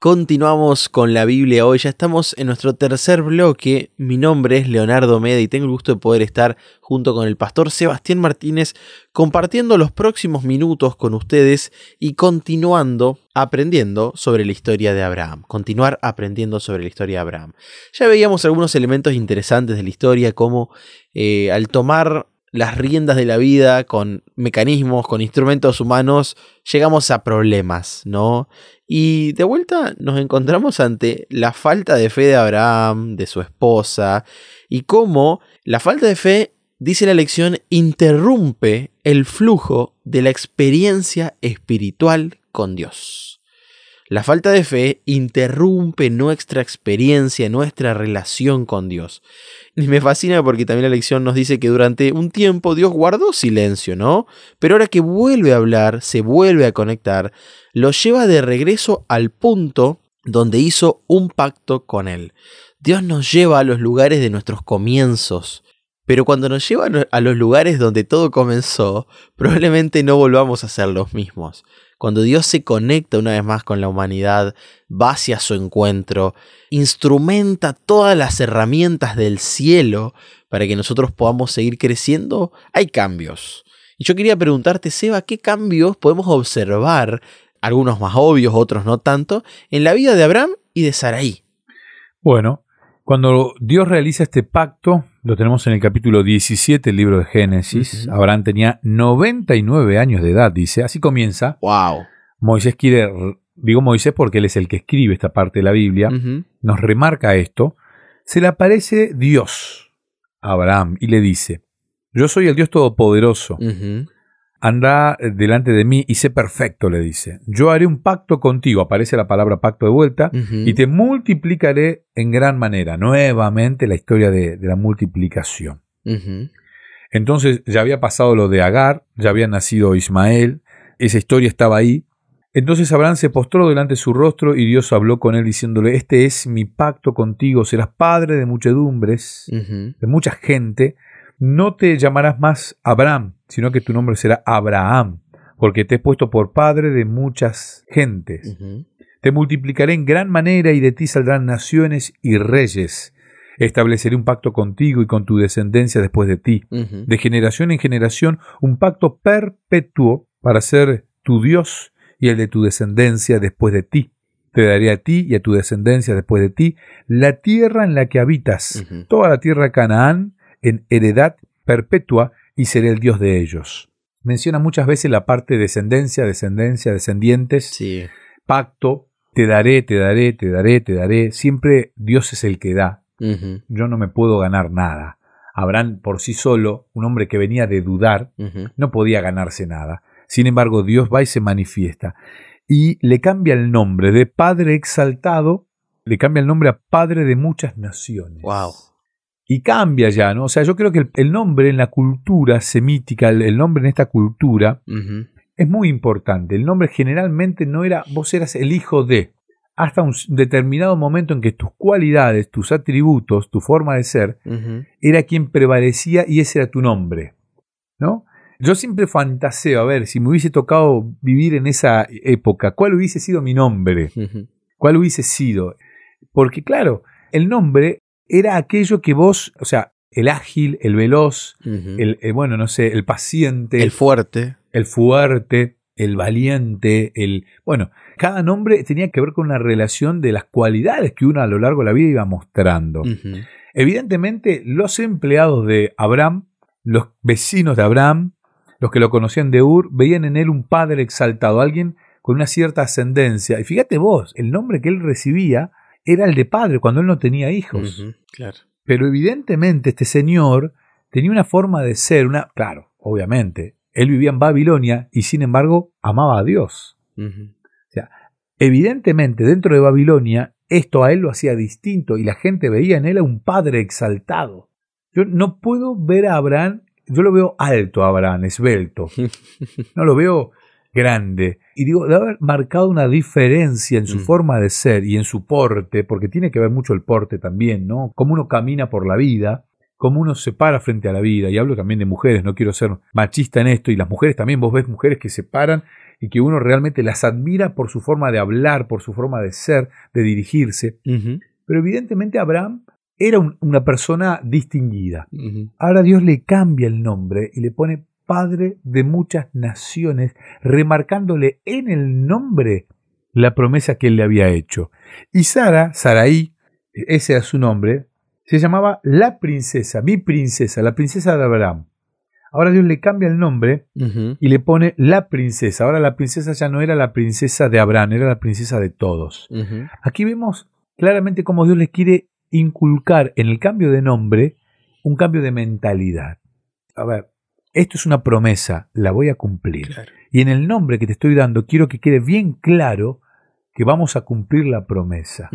Continuamos con la Biblia hoy, ya estamos en nuestro tercer bloque. Mi nombre es Leonardo Meda y tengo el gusto de poder estar junto con el pastor Sebastián Martínez compartiendo los próximos minutos con ustedes y continuando aprendiendo sobre la historia de Abraham. Continuar aprendiendo sobre la historia de Abraham. Ya veíamos algunos elementos interesantes de la historia como eh, al tomar las riendas de la vida con mecanismos, con instrumentos humanos, llegamos a problemas, ¿no? Y de vuelta nos encontramos ante la falta de fe de Abraham, de su esposa, y cómo la falta de fe, dice la lección, interrumpe el flujo de la experiencia espiritual con Dios. La falta de fe interrumpe nuestra experiencia, nuestra relación con Dios. Y me fascina porque también la lección nos dice que durante un tiempo Dios guardó silencio, ¿no? Pero ahora que vuelve a hablar, se vuelve a conectar, lo lleva de regreso al punto donde hizo un pacto con Él. Dios nos lleva a los lugares de nuestros comienzos, pero cuando nos lleva a los lugares donde todo comenzó, probablemente no volvamos a ser los mismos. Cuando Dios se conecta una vez más con la humanidad, va hacia su encuentro, instrumenta todas las herramientas del cielo para que nosotros podamos seguir creciendo, hay cambios. Y yo quería preguntarte, Seba, ¿qué cambios podemos observar, algunos más obvios, otros no tanto, en la vida de Abraham y de Saraí? Bueno, cuando Dios realiza este pacto, lo tenemos en el capítulo 17 del libro de Génesis. Abraham tenía 99 años de edad, dice. Así comienza. Wow. Moisés quiere, digo Moisés porque él es el que escribe esta parte de la Biblia, nos remarca esto. Se le aparece Dios a Abraham y le dice, yo soy el Dios Todopoderoso anda eh, delante de mí y sé perfecto, le dice. Yo haré un pacto contigo, aparece la palabra pacto de vuelta, y te multiplicaré en gran manera. Nuevamente la historia de, la multiplicación. Entonces ya había pasado lo de Agar, ya había nacido Ismael, esa historia estaba ahí. Entonces Abraham se postró delante de su rostro y Dios habló con él diciéndole, este es mi pacto contigo, serás padre de muchedumbres, de mucha gente, no te llamarás más Abraham, sino que tu nombre será Abraham, porque te he puesto por padre de muchas gentes. Te multiplicaré en gran manera y de ti saldrán naciones y reyes. Estableceré un pacto contigo y con tu descendencia después de ti, de generación en generación, un pacto perpetuo para ser tu Dios y el de tu descendencia después de ti. Te daré a ti y a tu descendencia después de ti la tierra en la que habitas, toda la tierra de Canaán, en heredad perpetua y seré el Dios de ellos. Menciona muchas veces la parte descendencia, descendencia, descendientes, sí. pacto, te daré, te daré, te daré, te daré. Siempre Dios es el que da. Yo no me puedo ganar nada. Abraham por sí solo, un hombre que venía de dudar, no podía ganarse nada. Sin embargo, Dios va y se manifiesta. Y le cambia el nombre de Padre exaltado, le cambia el nombre a Padre de muchas naciones. Wow y cambia ya, ¿no? O sea, yo creo que el, nombre en la cultura semítica, el, nombre en esta cultura, es muy importante. El nombre generalmente no era, vos eras el hijo de, hasta un determinado momento en que tus cualidades, tus atributos, tu forma de ser, era quien prevalecía y ese era tu nombre, ¿no? Yo siempre fantaseo, a ver, si me hubiese tocado vivir en esa época, ¿cuál hubiese sido mi nombre? ¿Cuál hubiese sido? Porque claro, el nombre era aquello que vos, o sea, el ágil, el veloz, el, bueno, no sé, el paciente. El fuerte. El fuerte, el valiente, el... Bueno, cada nombre tenía que ver con una relación de las cualidades que uno a lo largo de la vida iba mostrando. Evidentemente, los empleados de Abraham, los vecinos de Abraham, los que lo conocían de Ur, veían en él un padre exaltado, alguien con una cierta ascendencia. Y fíjate vos, el nombre que él recibía era el de padre cuando él no tenía hijos. claro. Pero evidentemente este señor tenía una forma de ser, una, claro, obviamente, él vivía en Babilonia y sin embargo amaba a Dios. O sea, evidentemente dentro de Babilonia esto a él lo hacía distinto y la gente veía en él a un padre exaltado. Yo no puedo ver a Abraham, yo lo veo alto a Abraham, esbelto. No lo veo grande. Y digo, de haber marcado una diferencia en su mm. forma de ser y en su porte, porque tiene que ver mucho el porte también, ¿no? Cómo uno camina por la vida, cómo uno se para frente a la vida. Y hablo también de mujeres, no quiero ser machista en esto, y las mujeres también, vos ves mujeres que se paran y que uno realmente las admira por su forma de hablar, por su forma de ser, de dirigirse. Pero evidentemente Abraham era una persona distinguida. Ahora Dios le cambia el nombre y le pone Padre de muchas naciones, remarcándole en el nombre la promesa que él le había hecho. Y Sara, Saraí, ese era su nombre, se llamaba la princesa, mi princesa, la princesa de Abraham. Ahora Dios le cambia el nombre y le pone la princesa. Ahora la princesa ya no era la princesa de Abraham, era la princesa de todos. Aquí vemos claramente cómo Dios le quiere inculcar en el cambio de nombre un cambio de mentalidad. A ver, esto es una promesa, la voy a cumplir. Y en el nombre que te estoy dando quiero que quede bien claro que vamos a cumplir la promesa.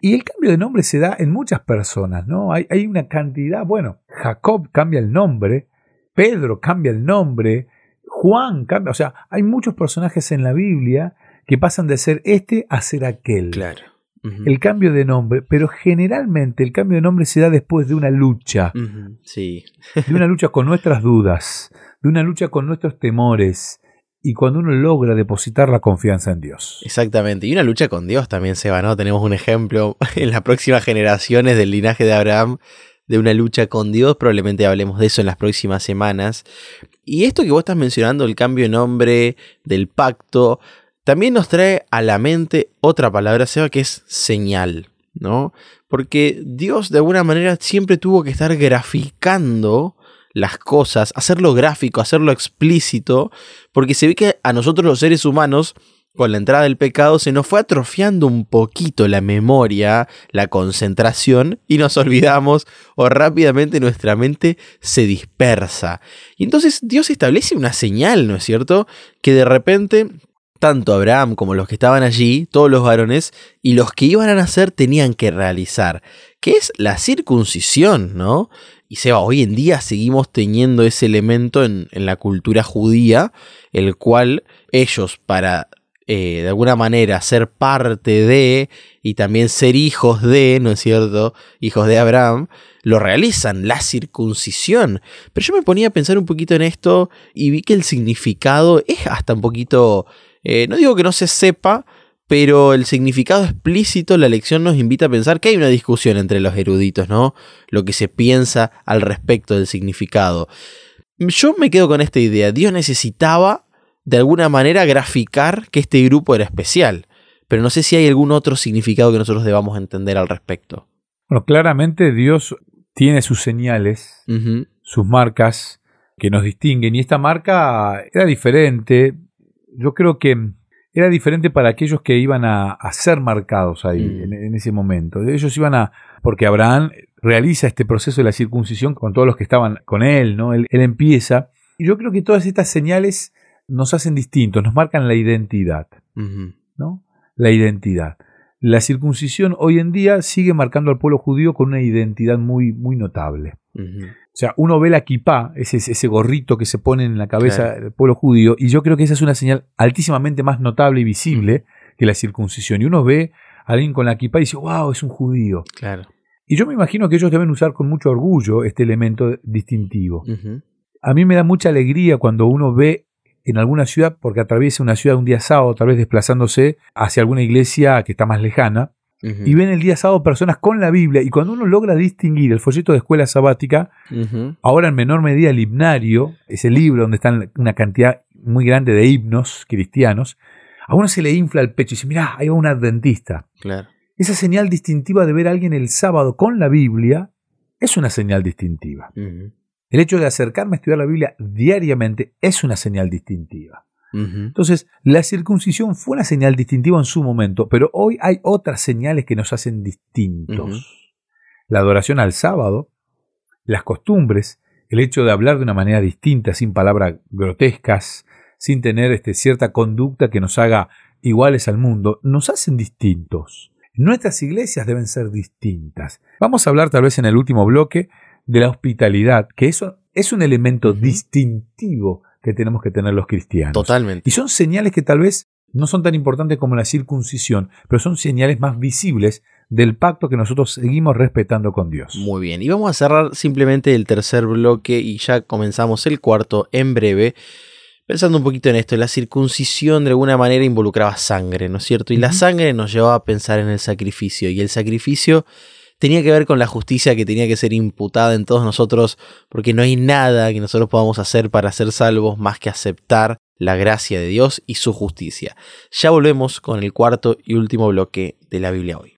Y el cambio de nombre se da en muchas personas, ¿no? Hay, hay, una cantidad, bueno, Jacob cambia el nombre, Pedro cambia el nombre, Juan cambia, o sea, hay muchos personajes en la Biblia que pasan de ser este a ser aquel. Claro. El cambio de nombre, pero generalmente el cambio de nombre se da después de una lucha. Sí. de una lucha con nuestras dudas, de una lucha con nuestros temores, y cuando uno logra depositar la confianza en Dios. Exactamente, y una lucha con Dios también se va, ¿no? Tenemos un ejemplo en las próximas generaciones del linaje de Abraham de una lucha con Dios, probablemente hablemos de eso en las próximas semanas. Y esto que vos estás mencionando, el cambio de nombre, del pacto, también nos trae a la mente otra palabra, Seba, que es señal, ¿no? Porque Dios de alguna manera siempre tuvo que estar graficando las cosas, hacerlo gráfico, hacerlo explícito, porque se ve que a nosotros los seres humanos, con la entrada del pecado, se nos fue atrofiando un poquito la memoria, la concentración, y nos olvidamos o rápidamente nuestra mente se dispersa. Y entonces Dios establece una señal, ¿no es cierto? Que de repente tanto Abraham como los que estaban allí, todos los varones, y los que iban a nacer tenían que realizar, que es la circuncisión, ¿no? Y Seba, hoy en día seguimos teniendo ese elemento en, la cultura judía, el cual ellos para eh, de alguna manera ser parte de y también ser hijos de, ¿no es cierto? Hijos de Abraham, lo realizan, la circuncisión. Pero yo me ponía a pensar un poquito en esto y vi que el significado es hasta un poquito, eh, no digo que no se sepa, pero el significado explícito, la lección nos invita a pensar que hay una discusión entre los eruditos, ¿no? Lo que se piensa al respecto del significado. Yo me quedo con esta idea. Dios necesitaba, de alguna manera, graficar que este grupo era especial. Pero no sé si hay algún otro significado que nosotros debamos entender al respecto. Bueno, claramente Dios tiene sus señales, sus marcas que nos distinguen. Y esta marca era diferente. Yo creo que era diferente para aquellos que iban a, ser marcados ahí, mm. en, ese momento. Ellos iban a, porque Abraham realiza este proceso de la circuncisión con todos los que estaban con él, ¿no? Él, empieza. Y yo creo que todas estas señales nos hacen distintos, nos marcan la identidad, ¿no? La identidad. La circuncisión hoy en día sigue marcando al pueblo judío con una identidad muy, muy notable. O sea, uno ve la kipá, ese, ese gorrito que se pone en la cabeza del pueblo judío, y yo creo que esa es una señal altísimamente más notable y visible que la circuncisión. Y uno ve a alguien con la kipá y dice, wow, es un judío. Claro. Y yo me imagino que ellos deben usar con mucho orgullo este elemento distintivo. A mí me da mucha alegría cuando uno ve en alguna ciudad, porque atraviesa una ciudad un día sábado, tal vez desplazándose hacia alguna iglesia que está más lejana, y ven el día sábado personas con la Biblia. Y cuando uno logra distinguir el folleto de escuela sabática, ahora en menor medida el himnario, ese libro donde están una cantidad muy grande de himnos cristianos, a uno se le infla el pecho y dice, mira, ahí va un adventista. Claro. Esa señal distintiva de ver a alguien el sábado con la Biblia es una señal distintiva. El hecho de acercarme a estudiar la Biblia diariamente es una señal distintiva. Entonces, la circuncisión fue una señal distintiva en su momento, pero hoy hay otras señales que nos hacen distintos. La adoración al sábado, las costumbres, el hecho de hablar de una manera distinta, sin palabras grotescas, sin tener este, cierta conducta que nos haga iguales al mundo, nos hacen distintos. Nuestras iglesias deben ser distintas. Vamos a hablar tal vez en el último bloque de la hospitalidad, que eso es un elemento distintivo que tenemos que tener los cristianos. Totalmente. Y son señales que tal vez no son tan importantes como la circuncisión, pero son señales más visibles del pacto que nosotros seguimos respetando con Dios. Muy bien, y vamos a cerrar simplemente el tercer bloque y ya comenzamos el cuarto en breve. Pensando un poquito en esto, la circuncisión de alguna manera involucraba sangre, ¿no es cierto? Y la sangre nos llevaba a pensar en el sacrificio. Y el sacrificio tenía que ver con la justicia que tenía que ser imputada en todos nosotros, porque no hay nada que nosotros podamos hacer para ser salvos más que aceptar la gracia de Dios y su justicia. Ya volvemos con el cuarto y último bloque de la Biblia hoy.